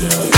yeah.